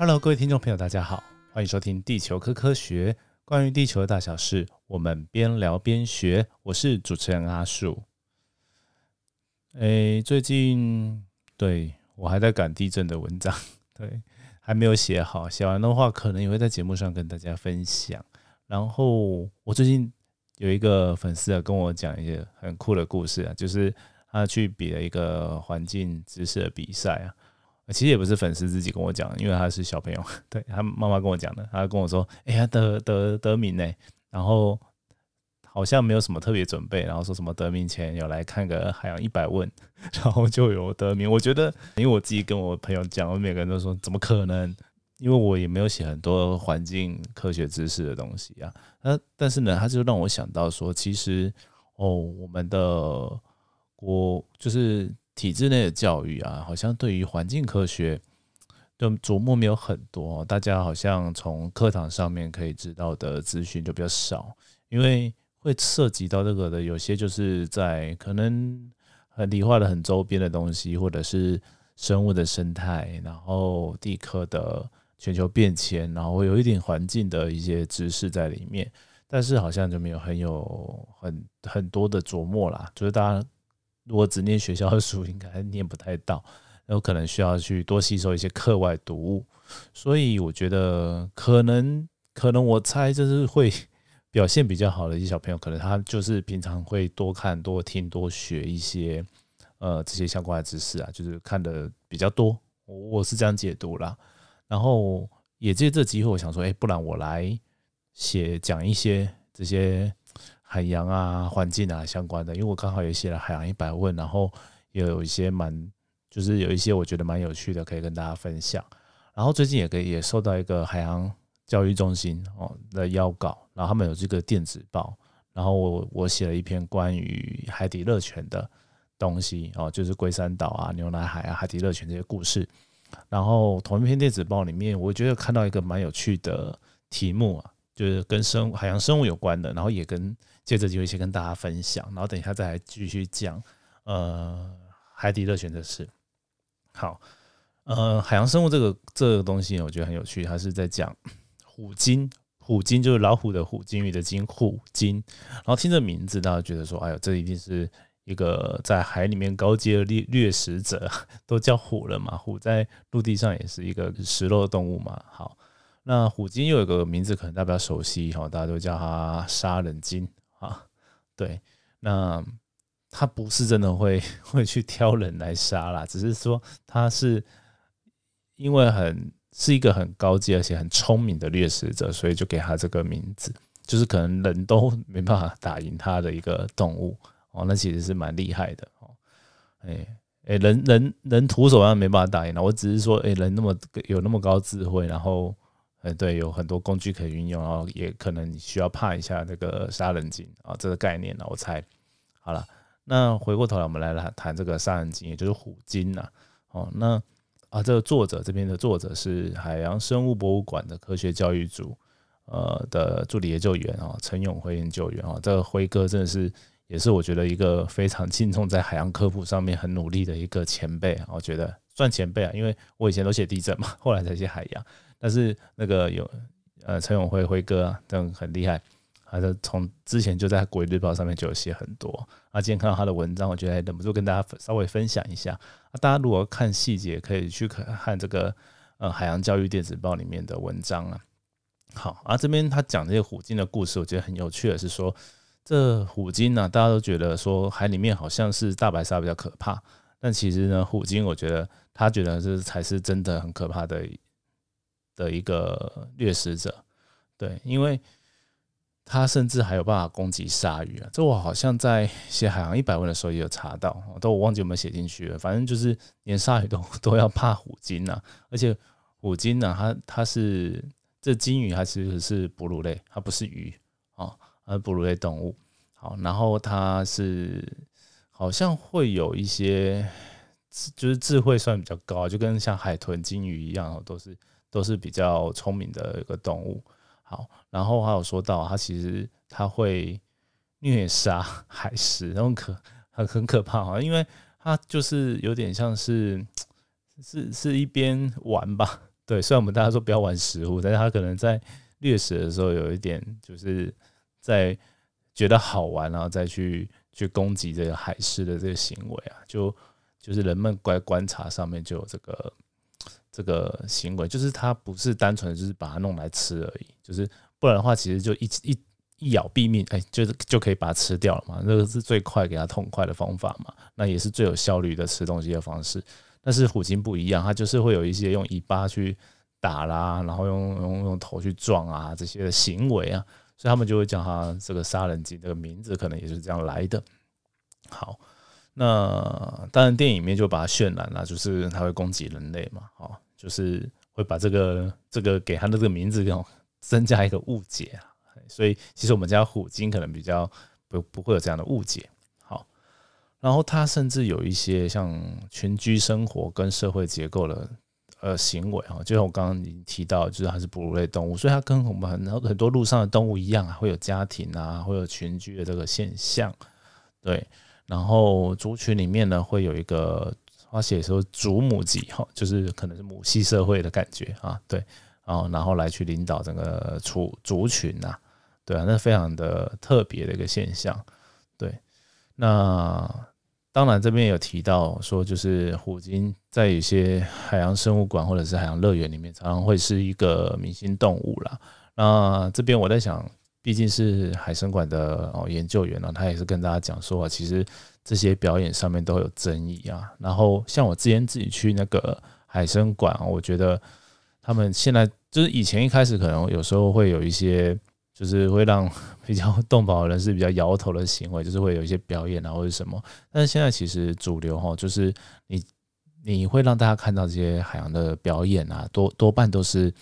Hello，各位听众朋友，大家好，欢迎收听《地球科科学》，关于地球的大小事，我们边聊边学。我是主持人阿树。诶，最近对我还在赶地震的文章，对，还没有写好，写完的话可能也会在节目上跟大家分享。然后我最近有一个粉丝啊，跟我讲一些很酷的故事啊，就是他去比了一个环境知识的比赛啊。其实也不是粉丝自己跟我讲，因为他是小朋友，对他妈妈跟我讲的。他跟我说：“哎呀，得得得名呢。”然后好像没有什么特别准备，然后说什么得名前有来看个海洋一百问，然后就有得名。我觉得，因为我自己跟我朋友讲，我每个人都说怎么可能？因为我也没有写很多环境科学知识的东西啊。那但是呢，他就让我想到说，其实哦，我们的国就是。体制内的教育啊，好像对于环境科学的琢磨没有很多，大家好像从课堂上面可以知道的资讯就比较少，因为会涉及到这个的，有些就是在可能很理化的很周边的东西，或者是生物的生态，然后地科的全球变迁，然后有一点环境的一些知识在里面，但是好像就没有很有很很多的琢磨啦，就是大家。如果只念学校的书，应该念不太到，有可能需要去多吸收一些课外读物。所以我觉得，可能可能我猜，就是会表现比较好的一些小朋友，可能他就是平常会多看、多听、多学一些呃这些相关的知识啊，就是看的比较多。我我是这样解读啦。然后也借这机会，我想说，哎，不然我来写讲一些这些。海洋啊，环境啊相关的，因为我刚好也写了《海洋一百问》，然后也有一些蛮，就是有一些我觉得蛮有趣的，可以跟大家分享。然后最近也可以也收到一个海洋教育中心哦的邀稿，然后他们有这个电子报，然后我我写了一篇关于海底热泉的东西哦，就是龟山岛啊、牛奶海啊、海底热泉这些故事。然后同一篇电子报里面，我觉得看到一个蛮有趣的题目啊，就是跟生海洋生物有关的，然后也跟借着机会先跟大家分享，然后等一下再来继续讲，呃，海底热泉的事。好，呃，海洋生物这个这个东西，我觉得很有趣，它是在讲虎鲸，虎鲸就是老虎的虎，鲸鱼的鲸，虎鲸。然后听着名字，大家觉得说，哎呦，这一定是一个在海里面高阶的掠掠食者，都叫虎了嘛？虎在陆地上也是一个食肉动物嘛？好，那虎鲸又有个名字，可能大家比较熟悉哈，大家都叫它杀人鲸。啊，对，那他不是真的会 会去挑人来杀啦，只是说他是因为很是一个很高级而且很聪明的掠食者，所以就给他这个名字，就是可能人都没办法打赢他的一个动物哦，那其实是蛮厉害的哦，哎哎，人人人徒手上没办法打赢了，我只是说，哎，人那么有那么高智慧，然后。哎，对，有很多工具可以运用，然后也可能你需要怕一下那个杀人鲸啊，这个概念呢，我猜好了。那回过头来，我们来来谈这个杀人鲸，也就是虎鲸呐。哦，那啊，这个作者这边的作者是海洋生物博物馆的科学教育组呃的助理研究员啊，陈永辉研究员啊，这个辉哥真的是也是我觉得一个非常敬重在海洋科普上面很努力的一个前辈，我觉得算前辈啊，因为我以前都写地震嘛，后来才写海洋。但是那个有呃陈永辉辉哥啊，这样很厉害，他的从之前就在《国语日报》上面就有写很多啊。今天看到他的文章，我觉得忍不住跟大家稍微分享一下啊。大家如果看细节，可以去看这个呃《海洋教育电子报》里面的文章啊。好啊，这边他讲这些虎鲸的故事，我觉得很有趣的是说，这虎鲸呢，大家都觉得说海里面好像是大白鲨比较可怕，但其实呢，虎鲸我觉得他觉得这才是真的很可怕的。的一个掠食者，对，因为他甚至还有办法攻击鲨鱼啊！这我好像在写海洋一百问的时候也有查到，都我忘记有没有写进去了。反正就是连鲨鱼都 都要怕虎鲸呐，而且虎鲸呢，它它是这鲸鱼，它其实是哺乳类，它不是鱼啊，它是哺乳类动物。好，然后它是好像会有一些，就是智慧算比较高，就跟像海豚、鲸鱼一样，都是。都是比较聪明的一个动物，好，然后还有说到它其实它会虐杀海狮，然后可很很可怕啊，因为它就是有点像是是是一边玩吧，对，虽然我们大家说不要玩食物，但是它可能在掠食的时候有一点就是在觉得好玩，然后再去去攻击这个海狮的这个行为啊，就就是人们观观察上面就有这个这个行为，就是它不是单纯就是把它弄来吃而已，就是不然的话，其实就一一一咬毙命，哎，就是就可以把它吃掉了嘛，这个是最快给它痛快的方法嘛，那也是最有效率的吃东西的方式。但是虎鲸不一样，它就是会有一些用尾巴去打啦，然后用用用头去撞啊这些的行为啊，所以他们就会叫它这个杀人鲸这个名字可能也是这样来的。好，那当然电影里面就把它渲染了，就是它会攻击人类嘛，好，就是会把这个这个给它的这个名字这种增加一个误解啊，所以其实我们家虎鲸可能比较不不会有这样的误解。好然后它甚至有一些像群居生活跟社会结构的呃行为哈，就像我刚刚已经提到，就是它是哺乳类动物，所以它跟我们很多很多路上的动物一样啊，会有家庭啊，会有群居的这个现象，对。然后族群里面呢，会有一个他写说祖母级哈，就是可能是母系社会的感觉啊，对。然后然后来去领导整个族族群呐，对啊，那非常的特别的一个现象，对。那当然，这边有提到说，就是虎鲸在有些海洋生物馆或者是海洋乐园里面，常常会是一个明星动物啦。那这边我在想，毕竟是海生馆的哦研究员呢，他也是跟大家讲说啊，其实这些表演上面都有争议啊。然后像我之前自己去那个海生馆，我觉得他们现在就是以前一开始可能有时候会有一些。就是会让 比较动保人士比较摇头的行为，就是会有一些表演啊或者什么。但是现在其实主流哈，就是你你会让大家看到这些海洋的表演啊，多多半都是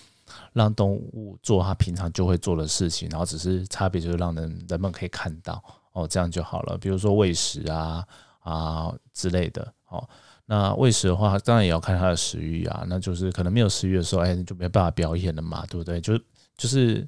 让动物做它平常就会做的事情，然后只是差别就是让人人们可以看到哦，这样就好了。比如说喂食啊啊之类的哦。那喂食的话，当然也要看它的食欲啊，那就是可能没有食欲的时候，哎，就没办法表演了嘛，对不对？就就是。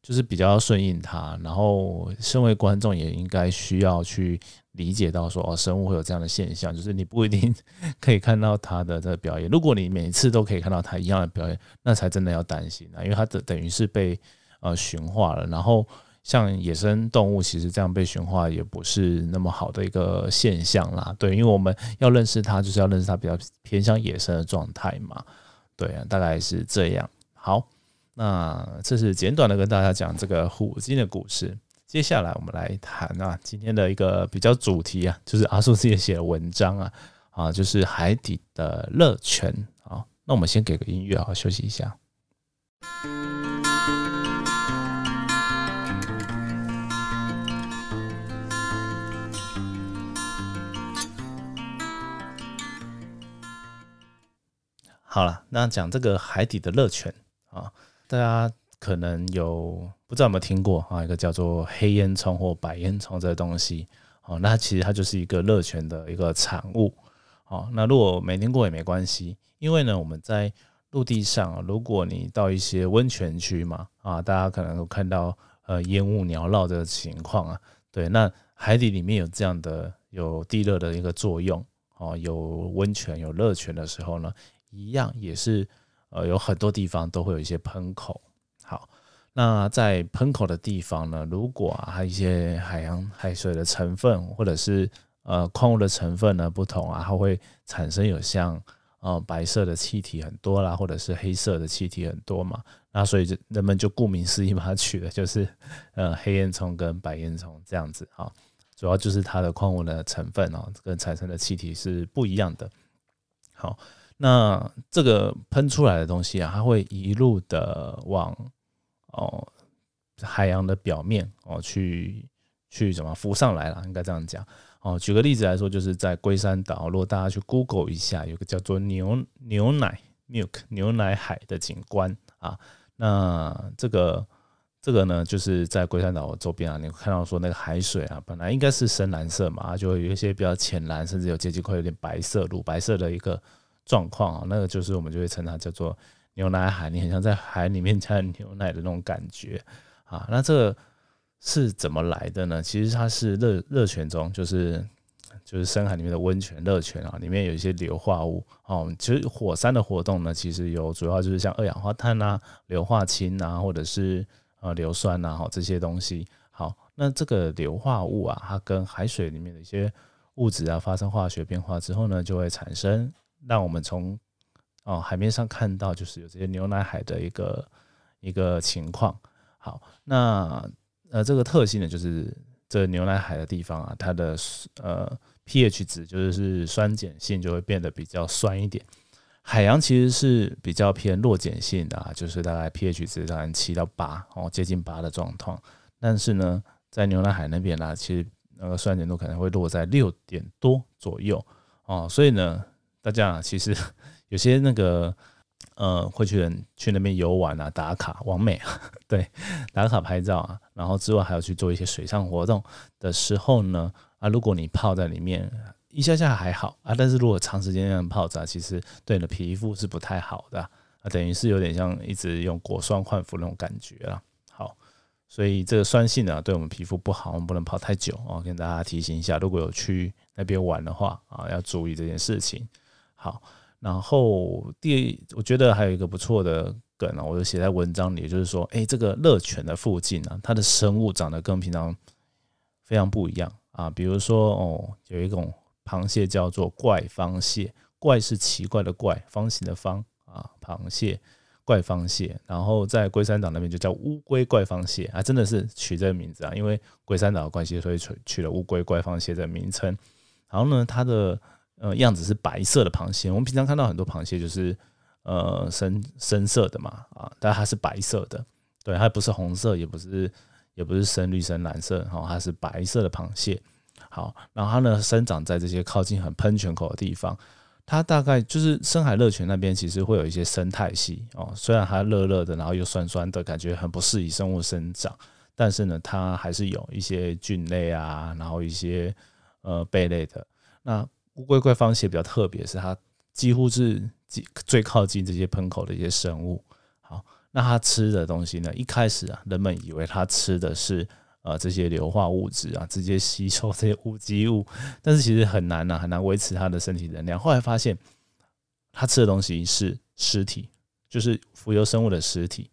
就是比较顺应它，然后身为观众也应该需要去理解到说哦，生物会有这样的现象，就是你不一定 可以看到它的这表演。如果你每次都可以看到它一样的表演，那才真的要担心啊，因为它的等于是被呃驯化了。然后像野生动物，其实这样被驯化也不是那么好的一个现象啦。对，因为我们要认识它，就是要认识它比较偏向野生的状态嘛。对啊，大概是这样。好。那这是简短的跟大家讲这个虎鲸的故事。接下来我们来谈啊，今天的一个比较主题啊，就是阿叔自己写的文章啊，啊，就是海底的乐泉啊。那我们先给个音乐啊，休息一下。好了，那讲这个海底的乐泉啊。大家可能有不知道有没有听过啊？一个叫做黑烟囱或白烟囱这个东西，哦，那其实它就是一个热泉的一个产物，哦，那如果没听过也没关系，因为呢，我们在陆地上，如果你到一些温泉区嘛，啊，大家可能都看到呃烟雾缭绕的情况啊，对，那海底里面有这样的有地热的一个作用，哦，有温泉有热泉的时候呢，一样也是。呃，有很多地方都会有一些喷口。好，那在喷口的地方呢，如果啊一些海洋海水的成分或者是呃矿物的成分呢不同啊，它会产生有像呃白色的气体很多啦，或者是黑色的气体很多嘛。那所以就人们就顾名思义把它取的就是呃黑烟囱跟白烟囱这样子啊，主要就是它的矿物的成分哦跟产生的气体是不一样的。好。那这个喷出来的东西啊，它会一路的往哦海洋的表面哦去去怎么浮上来了？应该这样讲哦。举个例子来说，就是在龟山岛，如果大家去 Google 一下，有个叫做牛牛奶 Milk 牛奶海的景观啊。那这个这个呢，就是在龟山岛周边啊，你看到说那个海水啊，本来应该是深蓝色嘛，就会有一些比较浅蓝，甚至有接近快有点白色、乳白色的一个。状况啊，那个就是我们就会称它叫做牛奶海，你很像在海里面加牛奶的那种感觉啊。那这是怎么来的呢？其实它是热热泉中，就是就是深海里面的温泉热泉啊，里面有一些硫化物哦。其实火山的活动呢，其实有主要就是像二氧化碳啊、硫化氢啊，或者是呃硫酸啊，哈这些东西。好，那这个硫化物啊，它跟海水里面的一些物质啊发生化学变化之后呢，就会产生让我们从哦海面上看到就是有这些牛奶海的一个一个情况。好，那呃这个特性呢，就是这牛奶海的地方啊，它的呃。pH 值就是酸碱性就会变得比较酸一点，海洋其实是比较偏弱碱性的啊，就是大概 pH 值大概七到八哦，接近八的状况。但是呢，在牛奶海那边呢，其实那个酸碱度可能会落在六点多左右哦，所以呢，大家其实 有些那个呃会去人去那边游玩啊，打卡完美啊，对，打卡拍照啊，然后之外还有去做一些水上活动的时候呢。啊，如果你泡在里面一下下还好啊，但是如果长时间这样泡着，其实对你的皮肤是不太好的啊，等于是有点像一直用果酸焕肤那种感觉了。好，所以这个酸性呢，对我们皮肤不好，我们不能泡太久啊，跟大家提醒一下，如果有去那边玩的话啊，要注意这件事情。好，然后第，我觉得还有一个不错的梗啊，我就写在文章里，就是说，哎，这个乐泉的附近呢，它的生物长得跟平常非常不一样。啊，比如说哦，有一种螃蟹叫做怪方蟹，怪是奇怪的怪，方形的方啊，螃蟹怪方蟹。然后在龟山岛那边就叫乌龟怪方蟹啊，真的是取这个名字啊，因为龟山岛的关系，所以取取了乌龟怪方蟹的名称。然后呢，它的呃样子是白色的螃蟹，我们平常看到很多螃蟹就是呃深深色的嘛啊，但它是白色的，对，它不是红色，也不是。也不是深绿、深蓝色，哈，它是白色的螃蟹。好，然后它呢生长在这些靠近很喷泉口的地方。它大概就是深海热泉那边，其实会有一些生态系哦。虽然它热热的，然后又酸酸的，感觉很不适宜生物生长，但是呢，它还是有一些菌类啊，然后一些呃贝类的。那乌龟怪方蟹比较特别，是它几乎是最最靠近这些喷口的一些生物。好。那它吃的东西呢？一开始啊，人们以为它吃的是呃这些硫化物质啊，直接吸收这些无机物，但是其实很难呐，很难维持它的身体能量。后来发现，它吃的东西是尸体，就是浮游生物的尸体，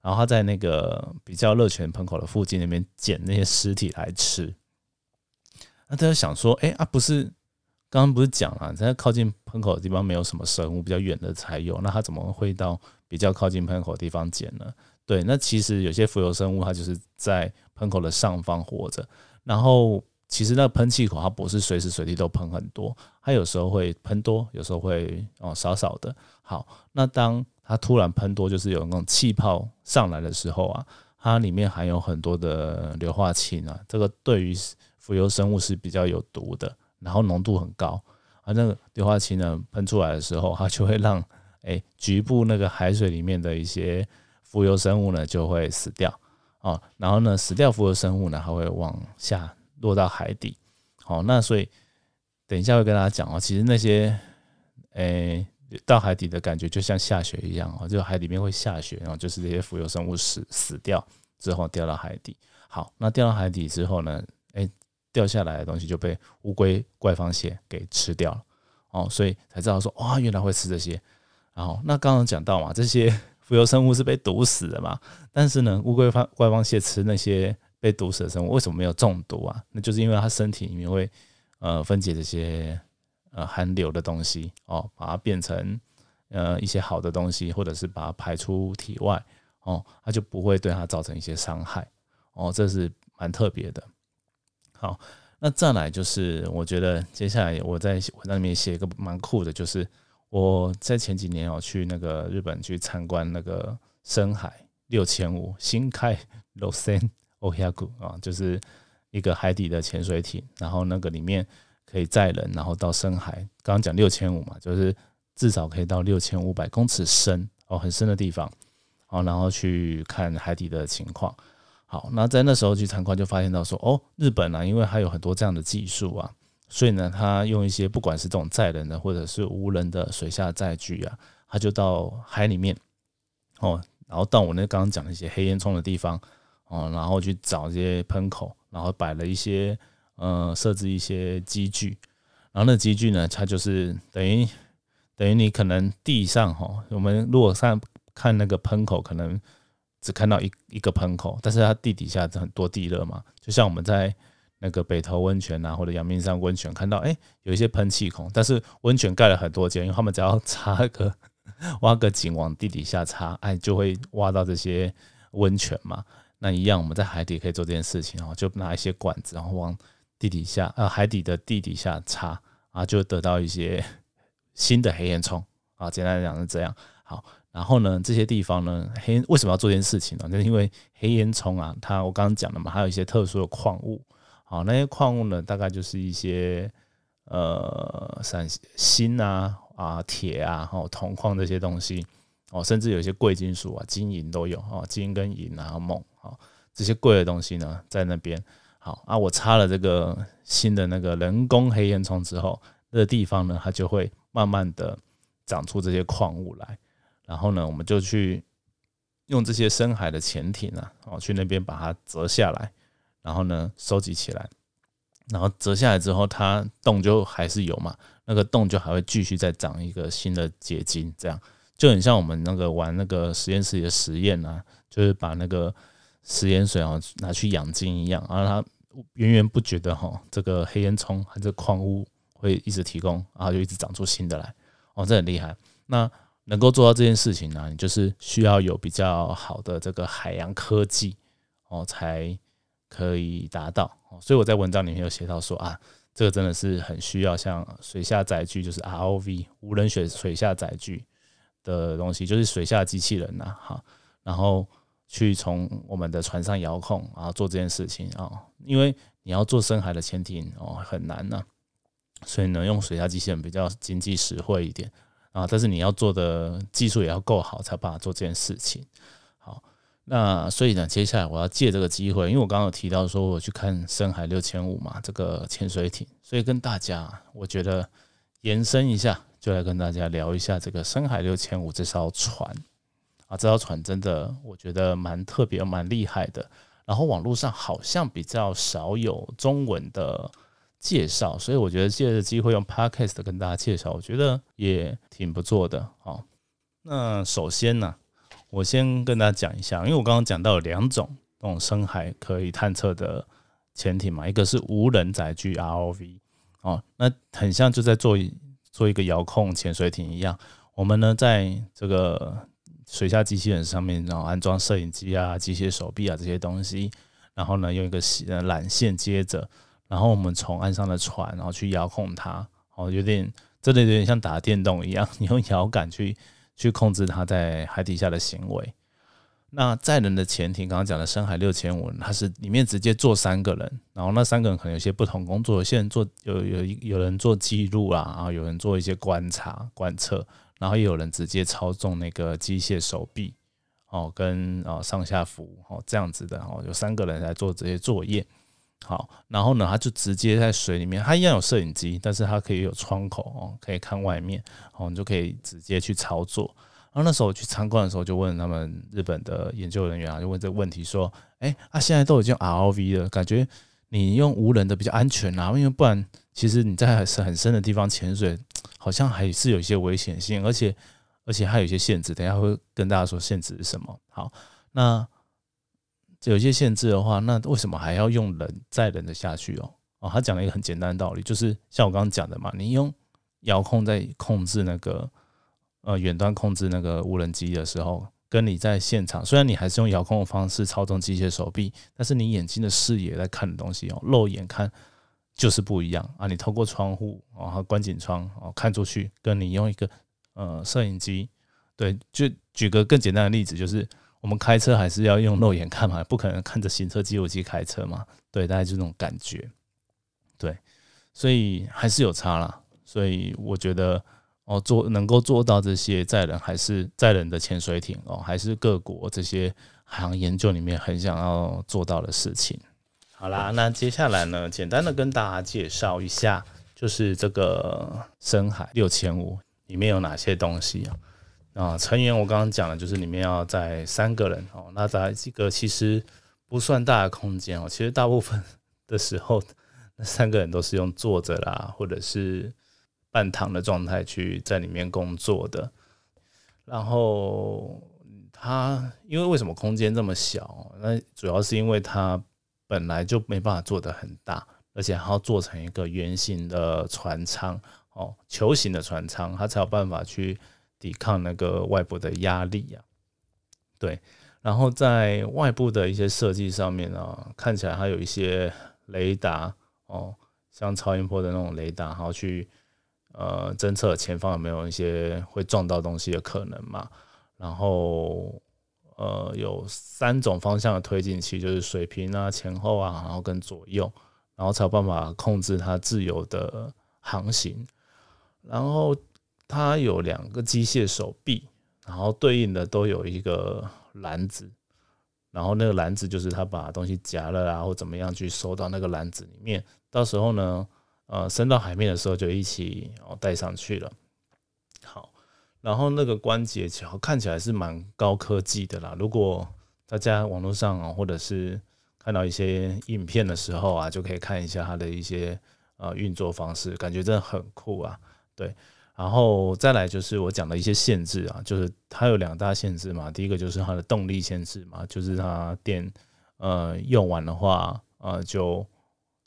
然后它在那个比较热泉喷口的附近那边捡那些尸体来吃。那大家想说，哎啊，不是刚刚不是讲了，在靠近喷口的地方没有什么生物，比较远的才有，那它怎么会到？比较靠近喷口的地方捡呢，对，那其实有些浮游生物它就是在喷口的上方活着，然后其实那喷气口它不是随时随地都喷很多，它有时候会喷多，有时候会哦少少的。好，那当它突然喷多，就是有那种气泡上来的时候啊，它里面含有很多的硫化氢啊，这个对于浮游生物是比较有毒的，然后浓度很高，而那个硫化氢呢喷出来的时候，它就会让哎，局部那个海水里面的一些浮游生物呢，就会死掉哦。然后呢，死掉浮游生物呢，还会往下落到海底。好，那所以等一下会跟大家讲哦，其实那些哎到海底的感觉就像下雪一样哦，就海里面会下雪，然后就是这些浮游生物死死掉之后掉到海底。好，那掉到海底之后呢，掉下来的东西就被乌龟怪方蟹给吃掉了哦，所以才知道说哇，原来会吃这些。然后，那刚刚讲到嘛，这些浮游生物是被毒死的嘛？但是呢，乌龟方怪方蟹吃那些被毒死的生物，为什么没有中毒啊？那就是因为它身体里面会呃分解这些呃含硫的东西哦，把它变成呃一些好的东西，或者是把它排出体外哦，它就不会对它造成一些伤害哦，这是蛮特别的。好，那再来就是我觉得接下来我在文章里面写一个蛮酷的，就是。我在前几年哦去那个日本去参观那个深海六千五新开 Losen Oyaku 啊，就是一个海底的潜水艇，然后那个里面可以载人，然后到深海。刚刚讲六千五嘛，就是至少可以到六千五百公尺深哦，很深的地方好，然后去看海底的情况。好，那在那时候去参观就发现到说，哦，日本啊，因为它有很多这样的技术啊。所以呢，它用一些不管是这种载人的或者是无人的水下载具啊，它就到海里面哦，然后到我那刚刚讲的一些黑烟囱的地方哦，然后去找这些喷口，然后摆了一些呃设置一些机具然后那机具呢，它就是等于等于你可能地上哈，我们如果上看那个喷口，可能只看到一一个喷口，但是它地底下很多地热嘛，就像我们在那个北投温泉啊，或者阳明山温泉看到，哎，有一些喷气孔，但是温泉盖了很多间，因为他们只要插个 挖个井往地底下插，哎，就会挖到这些温泉嘛。那一样，我们在海底可以做这件事情哦，就拿一些管子，然后往地底下，呃，海底的地底下插啊，就得到一些新的黑烟囱啊。简单来讲是这样。好，然后呢，这些地方呢，黑为什么要做这件事情呢？就是因为黑烟囱啊，它我刚刚讲了嘛，还有一些特殊的矿物。好，那些矿物呢，大概就是一些呃，闪锌啊、啊铁啊、哦铜矿这些东西。哦，甚至有一些贵金属啊，金银都有哦，金跟银啊，锰啊，这些贵的东西呢，在那边。好啊，我插了这个新的那个人工黑烟囱之后，那个地方呢，它就会慢慢的长出这些矿物来。然后呢，我们就去用这些深海的潜艇啊，哦，去那边把它折下来，然后呢，收集起来。然后折下来之后，它洞就还是有嘛，那个洞就还会继续再长一个新的结晶，这样。就很像我们那个玩那个实验室里的实验啊，就是把那个食盐水啊拿去养精一样，然后它源源不绝的哈，这个黑烟囱和这矿物会一直提供，然后就一直长出新的来，哦，这很厉害。那能够做到这件事情呢，你就是需要有比较好的这个海洋科技哦，才可以达到。所以我在文章里面有写到说啊，这个真的是很需要像水下载具，就是 ROV 无人水水下载具。的东西就是水下机器人呐，哈，然后去从我们的船上遥控，然后做这件事情啊，因为你要做深海的潜艇哦，很难呢，所以能，用水下机器人比较经济实惠一点啊，但是你要做的技术也要够好，才办法做这件事情。好，那所以呢，接下来我要借这个机会，因为我刚刚有提到说我去看深海六千五嘛，这个潜水艇，所以跟大家我觉得延伸一下。就来跟大家聊一下这个深海六千五这艘船啊，这艘船真的我觉得蛮特别、蛮厉害的。然后网络上好像比较少有中文的介绍，所以我觉得借着机会用 podcast 跟大家介绍，我觉得也挺不错的。好，那首先呢，我先跟大家讲一下，因为我刚刚讲到有两种这种深海可以探测的潜艇嘛，一个是无人载具 ROV 哦，那很像就在做。做一个遥控潜水艇一样，我们呢在这个水下机器人上面，然后安装摄影机啊、机械手臂啊这些东西，然后呢用一个缆线接着，然后我们从岸上的船，然后去遥控它，哦，有点真的有点像打电动一样，你用遥感去去控制它在海底下的行为。那载人的潜艇，刚刚讲的深海六千五，它是里面直接坐三个人，然后那三个人可能有些不同工作，有些人做有有有人做记录啊，然后有人做一些观察观测，然后也有人直接操纵那个机械手臂哦，跟哦上下浮哦这样子的哦，有三个人来做这些作业。好，然后呢，他就直接在水里面，他一样有摄影机，但是他可以有窗口哦，可以看外面哦，你就可以直接去操作。然后那时候我去参观的时候，就问他们日本的研究人员啊，就问这个问题说：“哎，啊，现在都已经 ROV 了，感觉你用无人的比较安全啊？因为不然，其实你在很很深的地方潜水，好像还是有一些危险性，而且而且还有一些限制。等下会跟大家说限制是什么。好，那有些限制的话，那为什么还要用人载人的下去哦？哦，他讲了一个很简单的道理，就是像我刚刚讲的嘛，你用遥控在控制那个。呃，远端控制那个无人机的时候，跟你在现场，虽然你还是用遥控的方式操纵机械手臂，但是你眼睛的视野在看的东西哦，肉眼看就是不一样啊。你透过窗户哦和观景窗哦看出去，跟你用一个呃摄影机，对，就举个更简单的例子，就是我们开车还是要用肉眼看嘛，不可能看着行车记录器开车嘛，对，大概就这种感觉，对，所以还是有差啦。所以我觉得。哦，做能够做到这些载人还是载人的潜水艇哦，还是各国这些海洋研究里面很想要做到的事情。好啦，那接下来呢，简单的跟大家介绍一下，就是这个深海六千五里面有哪些东西啊？啊，成员我刚刚讲了，就是里面要在三个人哦，那在这个其实不算大的空间哦，其实大部分的时候那三个人都是用坐着啦，或者是半躺的状态去在里面工作的。然后他因为为什么空间这么小？那主要是因为他本来就没办法做的很大，而且还要做成一个圆形的船舱哦，球形的船舱，它才有办法去抵抗那个外部的压力呀。对，然后在外部的一些设计上面呢，看起来它有一些雷达哦，像超音波的那种雷达，然后去呃侦测前方有没有一些会撞到东西的可能嘛。然后呃有三种方向的推进器，就是水平啊、前后啊，然后跟左右，然后才有办法控制它自由的航行。然后它有两个机械手臂。然后对应的都有一个篮子，然后那个篮子就是他把东西夹了啊，或怎么样去收到那个篮子里面。到时候呢，呃，升到海面的时候就一起哦带上去了。好，然后那个关节桥看起来是蛮高科技的啦。如果大家网络上啊，或者是看到一些影片的时候啊，就可以看一下它的一些呃运作方式，感觉真的很酷啊。对。然后再来就是我讲的一些限制啊，就是它有两大限制嘛。第一个就是它的动力限制嘛，就是它电呃用完的话，呃就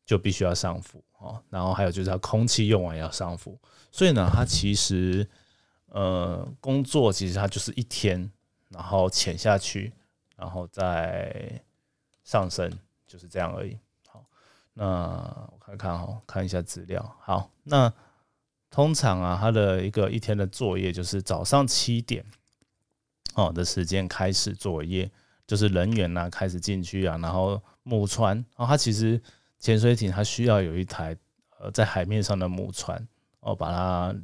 就必须要上浮哦。然后还有就是它空气用完要上浮，所以呢，它其实呃工作其实它就是一天，然后潜下去，然后再上升，就是这样而已。好，那我看看哦，看一下资料。好，那。通常啊，他的一个一天的作业就是早上七点哦的时间开始作业，就是人员呢开始进去啊，然后母船，然后它其实潜水艇它需要有一台呃在海面上的母船哦，把它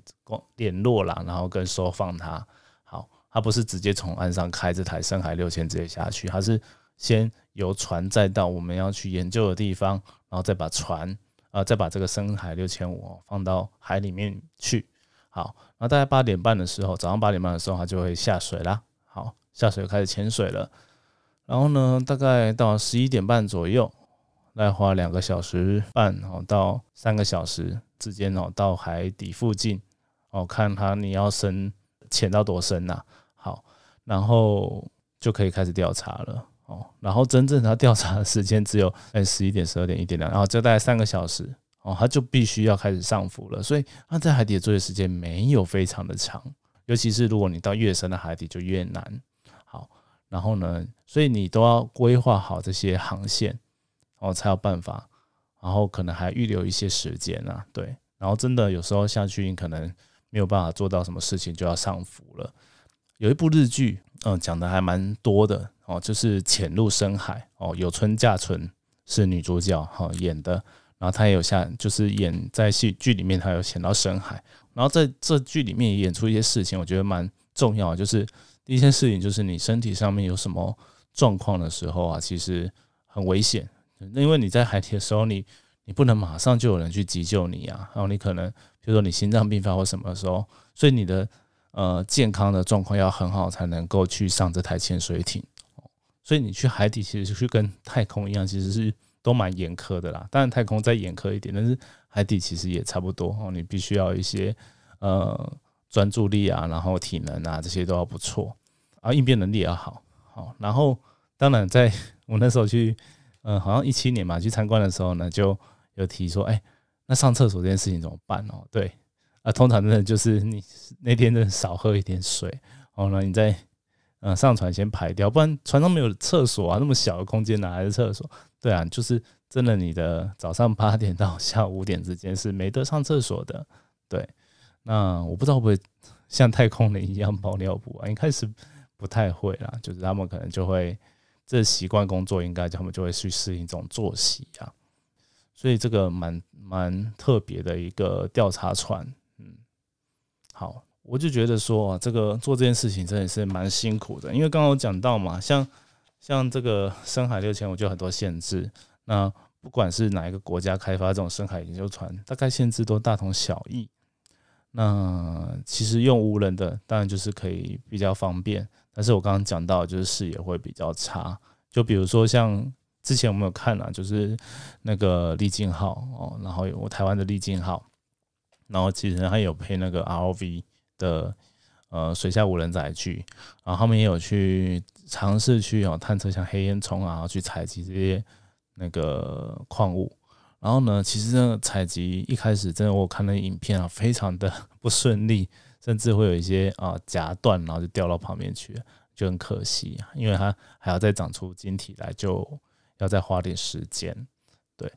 联络了，然后跟收放它。好，它不是直接从岸上开这台深海六千直接下去，它是先由船载到我们要去研究的地方，然后再把船。啊，再把这个深海六千五放到海里面去。好，那大概八点半的时候，早上八点半的时候，它就会下水啦。好，下水开始潜水了。然后呢，大概到十一点半左右，再花两个小时半哦到三个小时之间哦，到海底附近哦，看它你要深潜到多深呐。好，然后就可以开始调查了。哦，然后真正他调查的时间只有在十一点、十二点、一点两，然后就大概三个小时哦，他就必须要开始上浮了。所以他在海底的作业时间没有非常的长，尤其是如果你到越深的海底就越难。好，然后呢，所以你都要规划好这些航线哦，才有办法。然后可能还预留一些时间啊，对。然后真的有时候下去，你可能没有办法做到什么事情，就要上浮了。有一部日剧，嗯，讲的还蛮多的。哦，就是潜入深海哦，有村架纯是女主角哈演的，然后她也有下，就是演在戏剧里面，她有潜到深海，然后在这剧里面演出一些事情，我觉得蛮重要。就是第一件事情，就是你身体上面有什么状况的时候啊，其实很危险，因为你在海底的时候，你你不能马上就有人去急救你啊，然后你可能比如说你心脏病发或什么时候，所以你的呃健康的状况要很好，才能够去上这台潜水艇。所以你去海底，其实是跟太空一样，其实是都蛮严苛的啦。当然太空再严苛一点，但是海底其实也差不多哦。你必须要一些呃专注力啊，然后体能啊这些都要不错，啊应变能力也要好。好，然后当然在我那时候去，嗯，好像一七年嘛去参观的时候呢，就有提说，哎，那上厕所这件事情怎么办哦？对，啊，通常真的就是你那天真的少喝一点水，哦，那你在。嗯，上船先排掉，不然船上没有厕所啊，那么小的空间哪来的厕所？对啊，就是真的，你的早上八点到下午五点之间是没得上厕所的。对，那我不知道会不会像太空人一样包尿布啊？一开始不太会啦，就是他们可能就会这习惯工作，应该他们就会去适应这种作息啊。所以这个蛮蛮特别的一个调查船，好。我就觉得说啊，这个做这件事情真的是蛮辛苦的，因为刚刚有讲到嘛，像像这个深海六千，我就很多限制。那不管是哪一个国家开发这种深海研究船，大概限制都大同小异。那其实用无人的，当然就是可以比较方便，但是我刚刚讲到，就是视野会比较差。就比如说像之前我们有看啊，就是那个丽晶号哦，然后有台湾的丽晶号，然后其实还有配那个 ROV 的呃水下无人载具，然后他们也有去尝试去哦探测像黑烟囱啊，去采集这些那个矿物。然后呢，其实这个采集一开始真的我看那影片啊，非常的 不顺利，甚至会有一些啊夹断，然后就掉到旁边去，就很可惜，因为它还要再长出晶体来，就要再花点时间。对，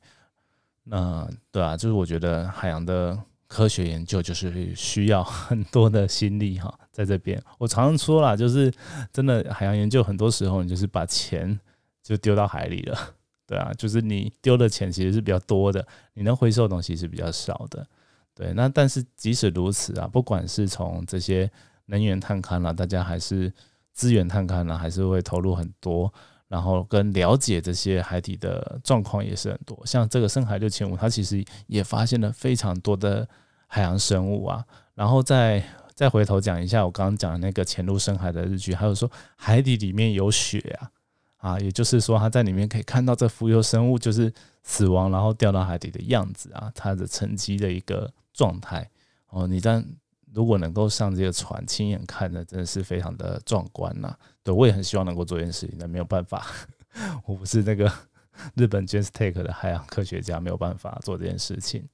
那对啊，就是我觉得海洋的科学研究 就是需要很多的心力哈，在这边我常常说啦，就是真的海洋研究很多时候你就是把钱就丢到海里了。对啊，就是你丢的钱其实是比较多的，你能回收的东西是比较少的。对，那但是即使如此啊，不管是从这些能源探勘啦，大家还是资源探勘啦，还是会投入很多，然后跟了解这些海底的状况也是很多。像这个深海六千五，它其实也发现了非常多的海洋生物啊。然后再再回头讲一下我刚刚讲的那个潜入深海的日剧，还有说海底里面有雪啊。啊，也就是说，他在里面可以看到这浮游生物就是死亡，然后掉到海底的样子啊，它的沉积的一个状态哦。你在如果能够上这个船亲眼看的，真的是非常的壮观呐。对我也很希望能够做这件事情，但没有办法，我不是那个日本 James Take 的海洋科学家，没有办法做这件事情。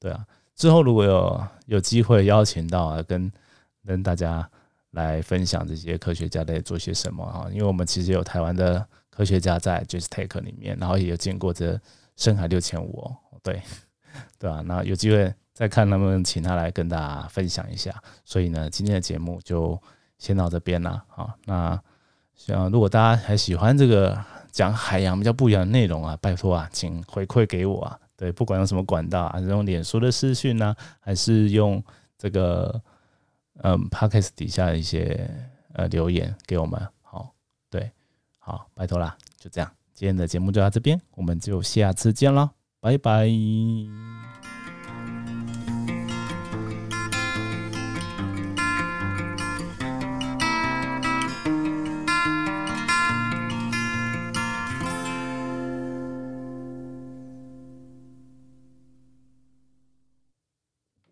对啊，之后如果有有机会邀请到啊，跟跟大家。来分享这些科学家在做些什么啊？因为我们其实有台湾的科学家在 j u s t Take 里面，然后也有见过这深海六千五哦，对对啊，那有机会再看他们请他来跟大家分享一下。所以呢，今天的节目就先到这边了好。那像如果大家还喜欢这个讲海洋比较不一样的内容啊，拜托啊，请回馈给我啊。对，不管用什么管道啊，是用脸书的私讯呢，还是用这个。嗯，Podcast 底下的一些呃留言给我们，好，对，好，拜托啦，就这样，今天的节目就到这边，我们就下次见了，拜拜。